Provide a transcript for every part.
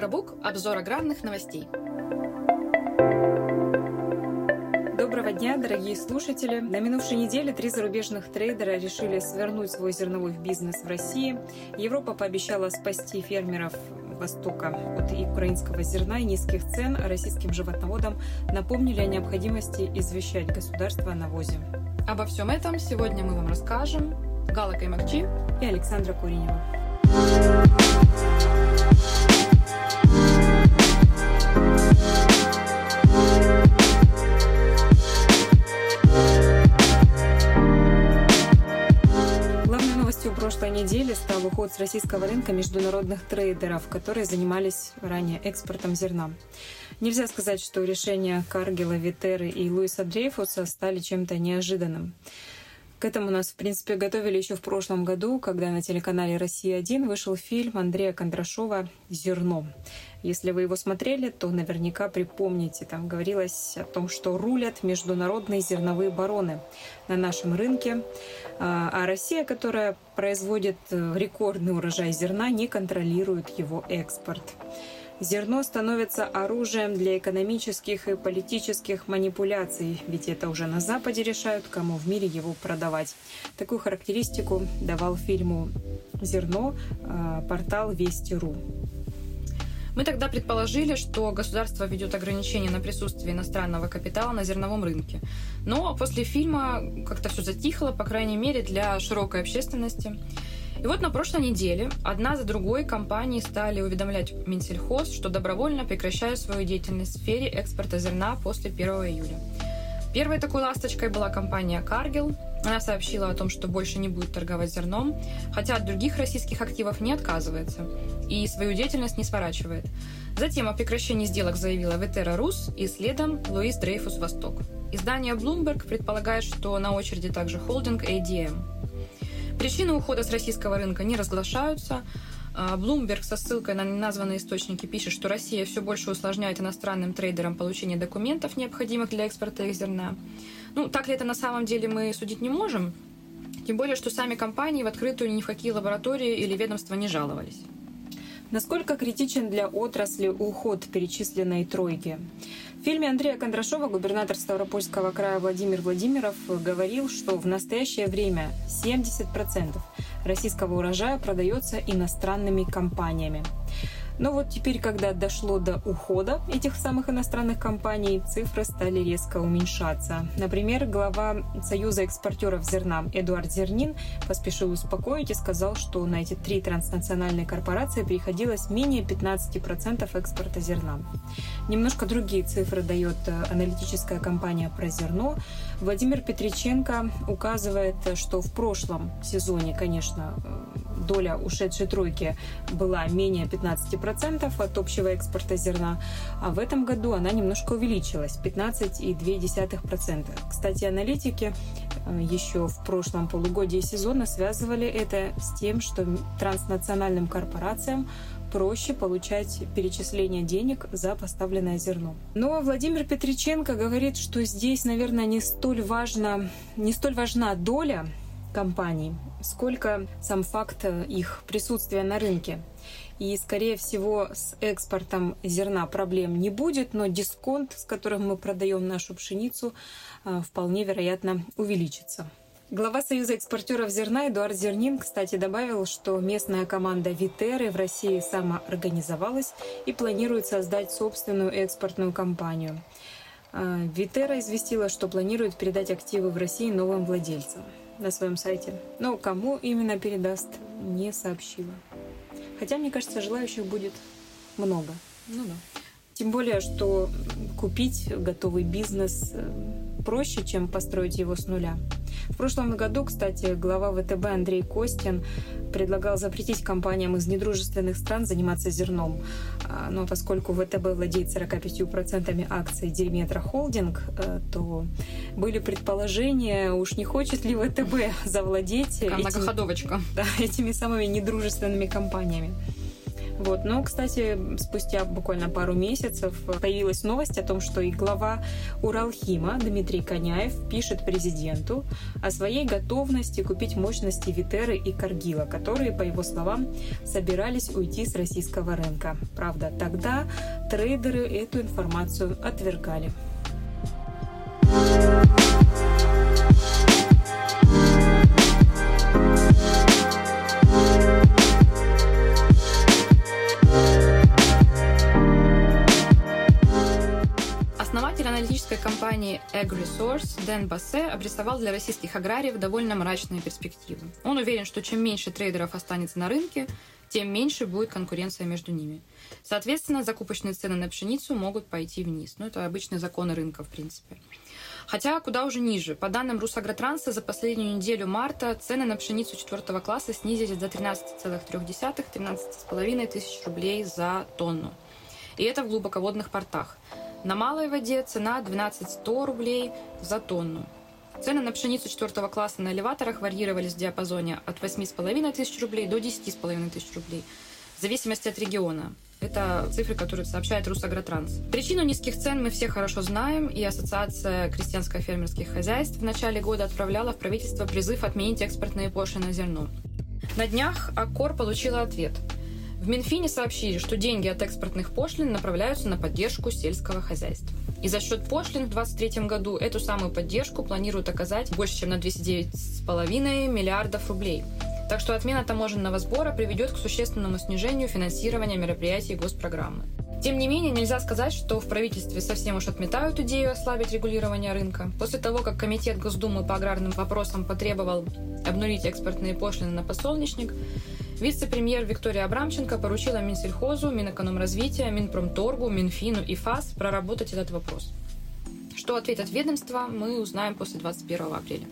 Агробук – обзор аграрных новостей. Доброго дня, дорогие слушатели! На минувшей неделе три зарубежных трейдера решили свернуть свой зерновой бизнес в России. Европа пообещала спасти фермеров Востока от украинского зерна и низких цен, а российским животноводам напомнили о необходимости извещать государство о навозе. Обо всем этом сегодня мы вам расскажем. Гала Каймакчи и Александра Куринева. Неделе стал уход с российского рынка международных трейдеров, которые занимались ранее экспортом зерна. Нельзя сказать, что решения Каргела, Витеры и Луиса Дрейфуса стали чем-то неожиданным. К этому нас, в принципе, готовили еще в прошлом году, когда на телеканале «Россия-1» вышел фильм Андрея Кондрашова «Зерно». Если вы его смотрели, то наверняка припомните, там говорилось о том, что рулят международные зерновые бароны на нашем рынке, а, а Россия, которая производит э, рекордный урожай зерна, не контролирует его экспорт. Зерно становится оружием для экономических и политических манипуляций, ведь это уже на Западе решают, кому в мире его продавать. Такую характеристику давал фильму «Зерно» э, портал Вести.ру. Мы тогда предположили, что государство ведет ограничения на присутствие иностранного капитала на зерновом рынке. Но после фильма как-то все затихло, по крайней мере, для широкой общественности. И вот на прошлой неделе одна за другой компании стали уведомлять Минсельхоз, что добровольно прекращают свою деятельность в сфере экспорта зерна после 1 июля. Первой такой ласточкой была компания Cargill. Она сообщила о том, что больше не будет торговать зерном, хотя от других российских активов не отказывается и свою деятельность не сворачивает. Затем о прекращении сделок заявила Ветера Рус и следом Луис Дрейфус Восток. Издание Bloomberg предполагает, что на очереди также холдинг ADM. Причины ухода с российского рынка не разглашаются. А, Bloomberg со ссылкой на неназванные источники пишет, что Россия все больше усложняет иностранным трейдерам получение документов, необходимых для экспорта их зерна. Ну, так ли это на самом деле мы судить не можем, тем более, что сами компании в открытую ни в какие лаборатории или ведомства не жаловались. Насколько критичен для отрасли уход перечисленной тройки? В фильме Андрея Кондрашова губернатор Ставропольского края Владимир Владимиров говорил, что в настоящее время 70% российского урожая продается иностранными компаниями. Но вот теперь, когда дошло до ухода этих самых иностранных компаний, цифры стали резко уменьшаться. Например, глава Союза экспортеров зерна Эдуард Зернин поспешил успокоить и сказал, что на эти три транснациональные корпорации приходилось менее 15% экспорта зерна. Немножко другие цифры дает э, аналитическая компания про зерно. Владимир Петриченко указывает, что в прошлом сезоне, конечно, э, доля ушедшей тройки была менее 15% от общего экспорта зерна, а в этом году она немножко увеличилась – 15,2%. Кстати, аналитики э, еще в прошлом полугодии сезона связывали это с тем, что транснациональным корпорациям проще получать перечисление денег за поставленное зерно. Но Владимир Петриченко говорит, что здесь, наверное, не столь важна, не столь важна доля компаний, сколько сам факт их присутствия на рынке. И, скорее всего, с экспортом зерна проблем не будет, но дисконт, с которым мы продаем нашу пшеницу, а, вполне вероятно увеличится. Глава Союза экспортеров зерна Эдуард Зернин, кстати, добавил, что местная команда Витеры в России самоорганизовалась и планирует создать собственную экспортную компанию. А, Витера известила, что планирует передать активы в России новым владельцам на своем сайте. Но кому именно передаст, не сообщила. Хотя, мне кажется, желающих будет много. Ну да. Тем более, что купить готовый бизнес э, проще, чем построить его с нуля. В прошлом году, кстати, глава ВТБ Андрей Костин предлагал запретить компаниям из недружественных стран заниматься зерном. А, но поскольку ВТБ владеет 45% акций Дельметра Холдинг, э, то были предположения, уж не хочет ли ВТБ завладеть этим, да, этими самыми недружественными компаниями. Вот. Но, кстати, спустя буквально пару месяцев появилась новость о том, что и глава Уралхима Дмитрий Коняев пишет президенту о своей готовности купить мощности Витеры и Каргила, которые, по его словам, собирались уйти с российского рынка. Правда, тогда трейдеры эту информацию отвергали. Аналитической компании AgResource Дэн Бассе обрисовал для российских аграриев довольно мрачные перспективы. Он уверен, что чем меньше трейдеров останется на рынке, тем меньше будет конкуренция между ними. Соответственно, закупочные цены на пшеницу могут пойти вниз. Ну, это обычные законы рынка, в принципе. Хотя куда уже ниже. По данным Русагротранса, за последнюю неделю марта цены на пшеницу четвертого класса снизились до 13,3-13,5 тысяч рублей за тонну. И это в глубоководных портах. На малой воде цена 12-100 рублей за тонну. Цены на пшеницу четвертого класса на элеваторах варьировались в диапазоне от 8,5 тысяч рублей до 10,5 тысяч рублей, в зависимости от региона. Это цифры, которые сообщает Русагротранс. Причину низких цен мы все хорошо знаем, и Ассоциация крестьянско-фермерских хозяйств в начале года отправляла в правительство призыв отменить экспортные пошлины на зерно. На днях Аккор получила ответ – в Минфине сообщили, что деньги от экспортных пошлин направляются на поддержку сельского хозяйства. И за счет пошлин в 2023 году эту самую поддержку планируют оказать больше, чем на 209,5 миллиардов рублей. Так что отмена таможенного сбора приведет к существенному снижению финансирования мероприятий госпрограммы. Тем не менее, нельзя сказать, что в правительстве совсем уж отметают идею ослабить регулирование рынка. После того, как Комитет Госдумы по аграрным вопросам потребовал обнулить экспортные пошлины на подсолнечник, Вице-премьер Виктория Абрамченко поручила Минсельхозу, Минэкономразвития, Минпромторгу, Минфину и ФАС проработать этот вопрос. Что ответят ведомства, мы узнаем после 21 апреля.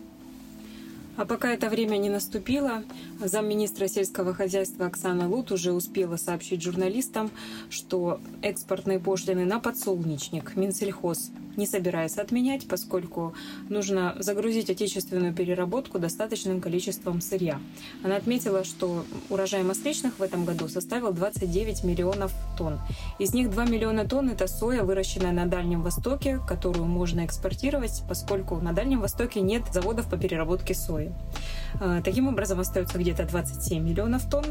А пока это время не наступило, замминистра сельского хозяйства Оксана Лут уже успела сообщить журналистам, что экспортные пошлины на подсолнечник Минсельхоз не собирается отменять, поскольку нужно загрузить отечественную переработку достаточным количеством сырья. Она отметила, что урожай масличных в этом году составил 29 миллионов тонн. Из них 2 миллиона тонн – это соя, выращенная на Дальнем Востоке, которую можно экспортировать, поскольку на Дальнем Востоке нет заводов по переработке сои. Э, таким образом, остается где-то 27 миллионов тонн,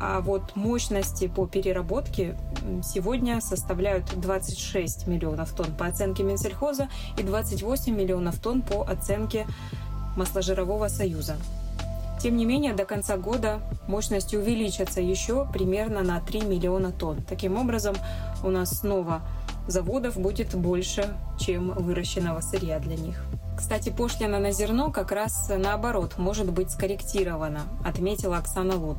а вот мощности по переработке сегодня составляют 26 миллионов тонн по оценке Минсельхоза и 28 миллионов тонн по оценке Масложирового союза. Тем не менее, до конца года мощности увеличатся еще примерно на 3 миллиона тонн. Таким образом, у нас снова заводов будет больше, чем выращенного сырья для них. Кстати, пошлина на зерно как раз наоборот может быть скорректирована, отметила Оксана Лот.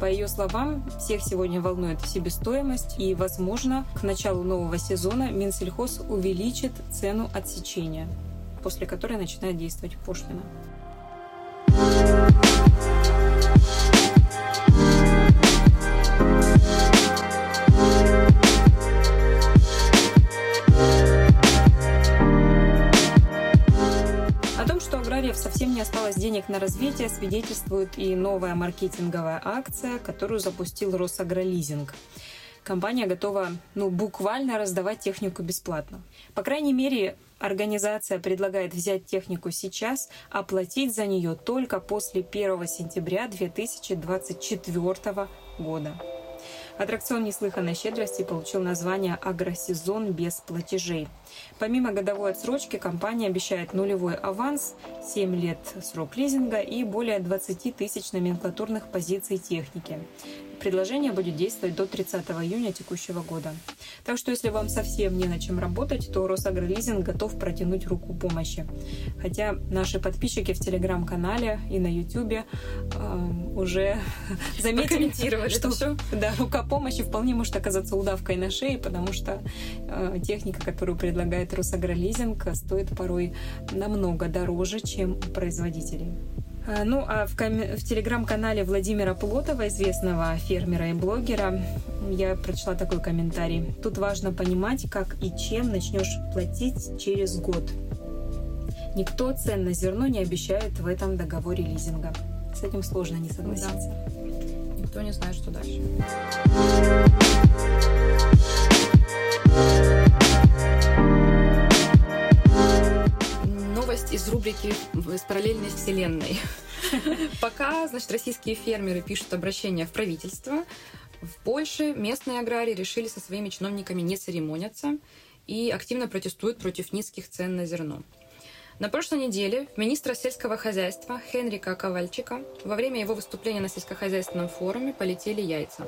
По ее словам, всех сегодня волнует себестоимость, и, возможно, к началу нового сезона Минсельхоз увеличит цену отсечения, после которой начинает действовать пошлина. аграриев на развитие, свидетельствует и новая маркетинговая акция, которую запустил Росагролизинг. Компания готова ну, буквально раздавать технику бесплатно. По крайней мере, организация предлагает взять технику сейчас, оплатить за нее только после 1 сентября 2024 года. Аттракцион неслыханной щедрости получил название «Агросезон без платежей». Помимо годовой отсрочки, компания обещает нулевой аванс, 7 лет срок лизинга и более 20 тысяч номенклатурных позиций техники. Предложение будет действовать до 30 июня текущего года. Так что, если вам совсем не на чем работать, то Росагролизинг готов протянуть руку помощи. Хотя наши подписчики в Телеграм-канале и на Ютубе э, уже заметили, что все. Да, рука помощи вполне может оказаться удавкой на шее, потому что э, техника, которую предлагает Росагролизинг, стоит порой намного дороже, чем у производителей. А, ну, а в, ком- в телеграм-канале Владимира Плотова, известного фермера и блогера, я прочла такой комментарий. Тут важно понимать, как и чем начнешь платить через год. Никто цен на зерно не обещает в этом договоре лизинга. С этим сложно не согласиться. Да. Никто никто не знает, что дальше. Из рубрики «Из параллельной вселенной». Пока, значит, российские фермеры пишут обращение в правительство, в Польше местные аграрии решили со своими чиновниками не церемониться и активно протестуют против низких цен на зерно. На прошлой неделе министра сельского хозяйства Хенрика Ковальчика во время его выступления на сельскохозяйственном форуме полетели яйца.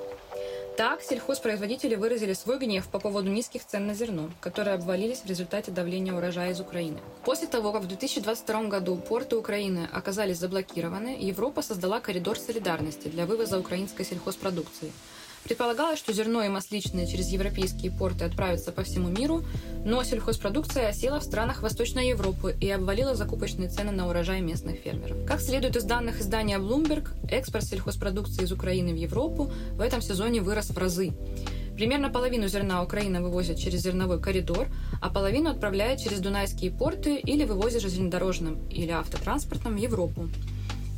Так, сельхозпроизводители выразили свой гнев по поводу низких цен на зерно, которые обвалились в результате давления урожая из Украины. После того, как в 2022 году порты Украины оказались заблокированы, Европа создала коридор солидарности для вывоза украинской сельхозпродукции – Предполагалось, что зерно и масличные через европейские порты отправятся по всему миру, но сельхозпродукция осела в странах Восточной Европы и обвалила закупочные цены на урожай местных фермеров. Как следует из данных издания Bloomberg, экспорт сельхозпродукции из Украины в Европу в этом сезоне вырос в разы. Примерно половину зерна Украина вывозит через зерновой коридор, а половину отправляет через дунайские порты или вывозит железнодорожным или автотранспортом в Европу.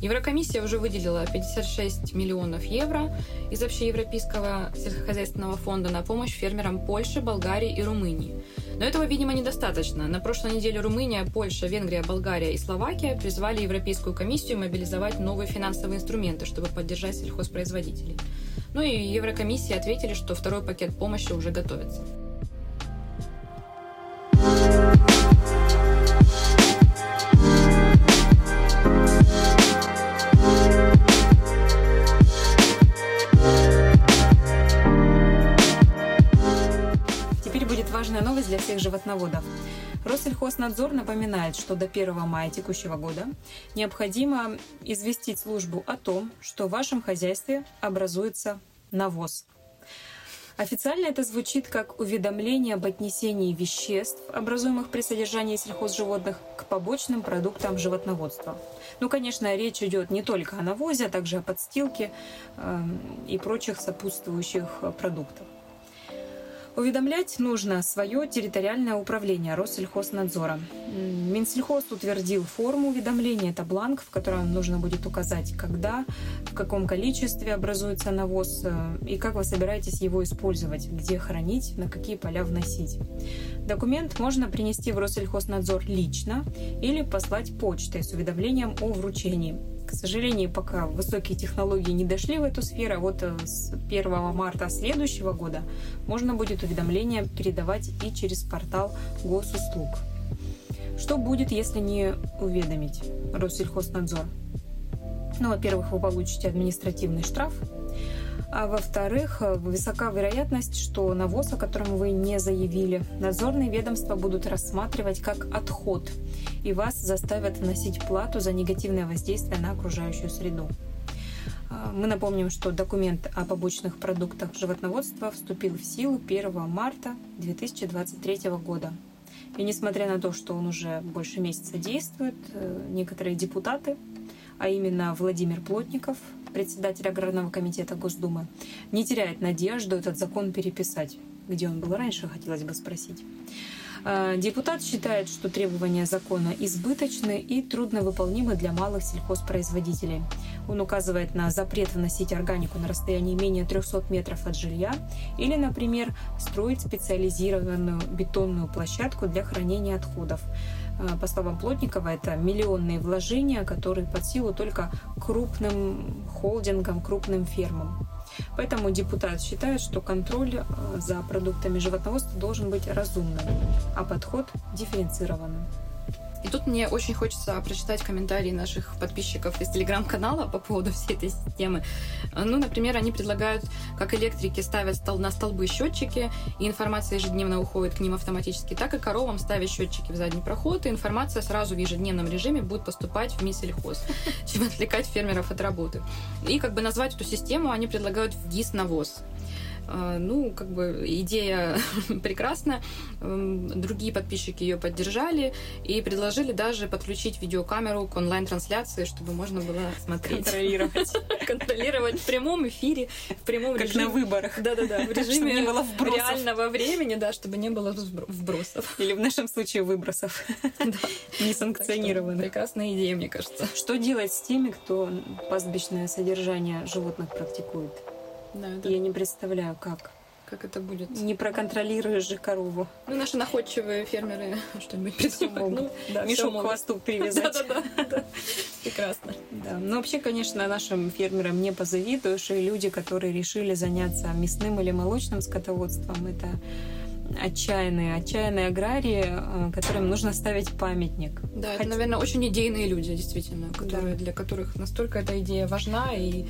Еврокомиссия уже выделила 56 миллионов евро из общеевропейского сельскохозяйственного фонда на помощь фермерам Польши, Болгарии и Румынии. Но этого, видимо, недостаточно. На прошлой неделе Румыния, Польша, Венгрия, Болгария и Словакия призвали Европейскую комиссию мобилизовать новые финансовые инструменты, чтобы поддержать сельхозпроизводителей. Ну и Еврокомиссия ответили, что второй пакет помощи уже готовится. Важная новость для всех животноводов. Россельхознадзор напоминает, что до 1 мая текущего года необходимо известить службу о том, что в вашем хозяйстве образуется навоз. Официально это звучит как уведомление об отнесении веществ, образуемых при содержании сельхозживотных, к побочным продуктам животноводства. Ну, конечно, речь идет не только о навозе, а также о подстилке э, и прочих сопутствующих продуктах. Уведомлять нужно свое территориальное управление Россельхознадзора. Минсельхоз утвердил форму уведомления. Это бланк, в котором нужно будет указать, когда, в каком количестве образуется навоз э, и как вы собираетесь его использовать, где хранить, на какие поля вносить. Документ можно принести в Россельхознадзор лично или послать почтой с уведомлением о вручении. К сожалению, пока высокие технологии не дошли в эту сферу, а вот э, с 1 марта следующего года можно будет уведомления передавать и через портал госуслуг. Что будет, если не уведомить Россельхознадзор? Ну, во-первых, вы получите административный штраф а во-вторых, высока вероятность, что навоз, о котором вы не заявили, надзорные ведомства будут рассматривать как отход, и вас заставят вносить плату за негативное воздействие на окружающую среду. А, мы напомним, что документ о побочных продуктах животноводства вступил в силу 1 марта 2023 года. И несмотря на то, что он уже больше месяца действует, э, некоторые депутаты, а именно Владимир Плотников, председатель Аграрного комитета Госдумы, не теряет надежду этот закон переписать. Где он был раньше, хотелось бы спросить. А, депутат считает, что требования закона избыточны и трудновыполнимы для малых сельхозпроизводителей. Он указывает на запрет вносить органику на расстоянии менее 300 метров от жилья или, например, строить специализированную бетонную площадку для хранения отходов. А, по словам Плотникова, это миллионные вложения, которые под силу только крупным холдингам, крупным фермам. Поэтому депутат считает, что контроль а, за продуктами животноводства должен быть разумным, а подход дифференцированным. И тут мне очень хочется прочитать комментарии наших подписчиков из телеграм-канала по поводу всей этой системы. Ну, например, они предлагают, как электрики ставят на столбы счетчики, и информация ежедневно уходит к ним автоматически, так и коровам ставят счетчики в задний проход, и информация сразу в ежедневном режиме будет поступать в Минсельхоз, чем отвлекать фермеров от работы. И как бы назвать эту систему они предлагают в ГИС навоз. А, ну, как бы идея прекрасна. Другие подписчики ее поддержали и предложили даже подключить видеокамеру к онлайн-трансляции, чтобы можно было смотреть. Контролировать. Контролировать в прямом эфире, в прямом как режиме. на выборах. Да-да-да, в режиме не было вбросов. реального времени, да, чтобы не было вбросов. Или в нашем случае выбросов. Несанкционированных. Прекрасная идея, мне кажется. Что делать с теми, кто пастбищное содержание животных практикует? Да, это... Я не представляю, как. Как это будет? Не проконтролируешь же корову. Ну, наши находчивые фермеры что-нибудь придумают. Ну, да, Мешок к хвосту привязать. Да-да-да. Прекрасно. Да. Ну, вообще, конечно, нашим фермерам не позавидуешь. И люди, которые решили заняться мясным или молочным скотоводством, это отчаянные, отчаянные аграрии, э, которым нужно ставить памятник. Да, Хотя... это, наверное, очень идейные люди, действительно, которые, да. для которых настолько эта идея важна и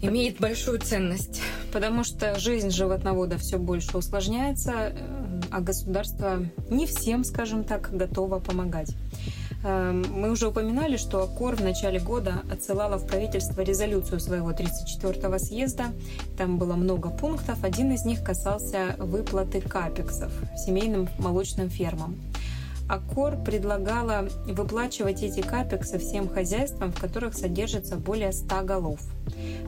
имеет большую ценность. Потому что жизнь животновода все больше усложняется, э, а государство не всем, скажем так, готово помогать. Э, мы уже упоминали, что АКОР в начале года отсылала в правительство резолюцию своего 34-го съезда. Там было много пунктов. Один из них касался выплаты капексов семейным молочным фермам. АКОР предлагала выплачивать эти капексы всем хозяйствам, в которых содержится более 100 голов.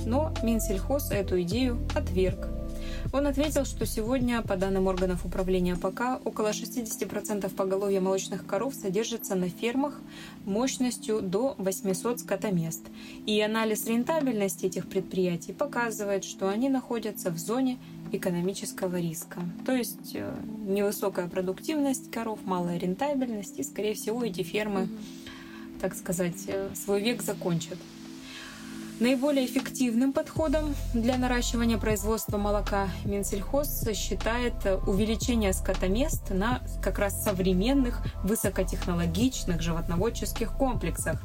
Но Минсельхоз эту идею отверг. Он ответил, что сегодня, по данным органов управления АПК, около 60% поголовья молочных коров содержится на фермах мощностью до 800 скотомест. И анализ рентабельности этих предприятий показывает, что они находятся в зоне экономического риска. То есть э, невысокая продуктивность коров, малая рентабельность, и, скорее всего, эти фермы, так сказать, э, свой век закончат. Наиболее эффективным подходом для наращивания производства молока Минсельхоз считает увеличение скотомест на как раз современных высокотехнологичных животноводческих комплексах.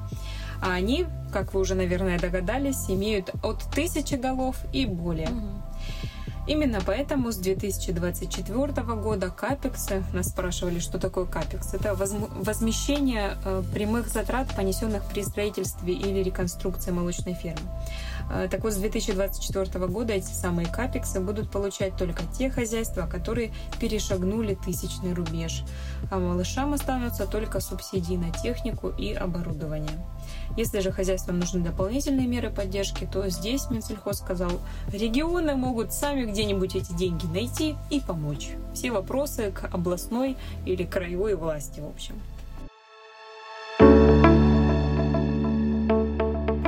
А они, как вы уже, наверное, догадались, имеют от тысячи голов и более. Угу. Именно поэтому с 2024 года капексы, нас спрашивали, что такое капекс, это возмещение э, прямых затрат, понесенных при строительстве или реконструкции молочной фермы. Э, так вот, с 2024 года эти самые капексы будут получать только те хозяйства, которые перешагнули тысячный рубеж, а малышам останутся только субсидии на технику и оборудование. Если же хозяйствам нужны дополнительные меры поддержки, то здесь Минсельхоз сказал, регионы могут сами где-нибудь эти деньги найти и помочь. Все вопросы к областной или краевой власти, в общем.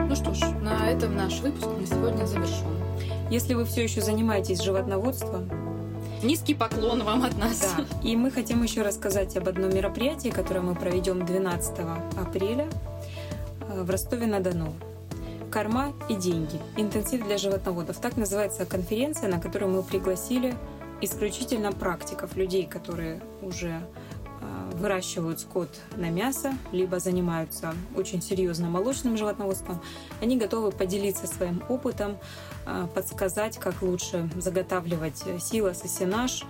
Ну что ж, на этом наш выпуск на сегодня завершен. Если вы все еще занимаетесь животноводством, Низкий поклон вам от нас. Да. И мы хотим еще рассказать об одном мероприятии, которое мы проведем 12 апреля в Ростове-на-Дону. Корма и деньги. Интенсив для животноводов. Так называется конференция, на которую мы пригласили исключительно практиков, людей, которые уже э, выращивают скот на мясо, либо занимаются очень серьезно молочным животноводством, они готовы поделиться своим опытом, э, подсказать, как лучше заготавливать силос и сенаж,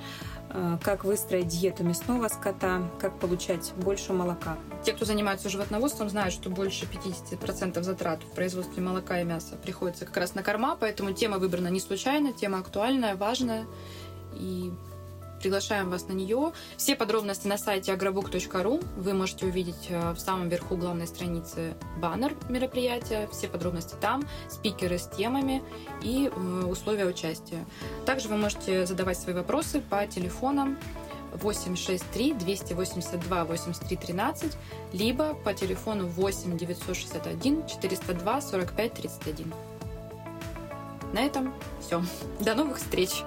как выстроить диету мясного скота, как получать больше молока. Те, кто занимается животноводством, знают, что больше 50% затрат в производстве молока и мяса приходится как раз на корма, поэтому тема выбрана не случайно, тема актуальная, важная. И Приглашаем вас на нее. Все подробности на сайте agrobook.ru. Вы можете увидеть э, в самом верху главной страницы баннер мероприятия. Все подробности там, спикеры с темами и э, условия участия. Также вы можете задавать свои вопросы по телефонам 863 282 83 13, либо по телефону 8 961 402 45 31. На этом все. До новых встреч!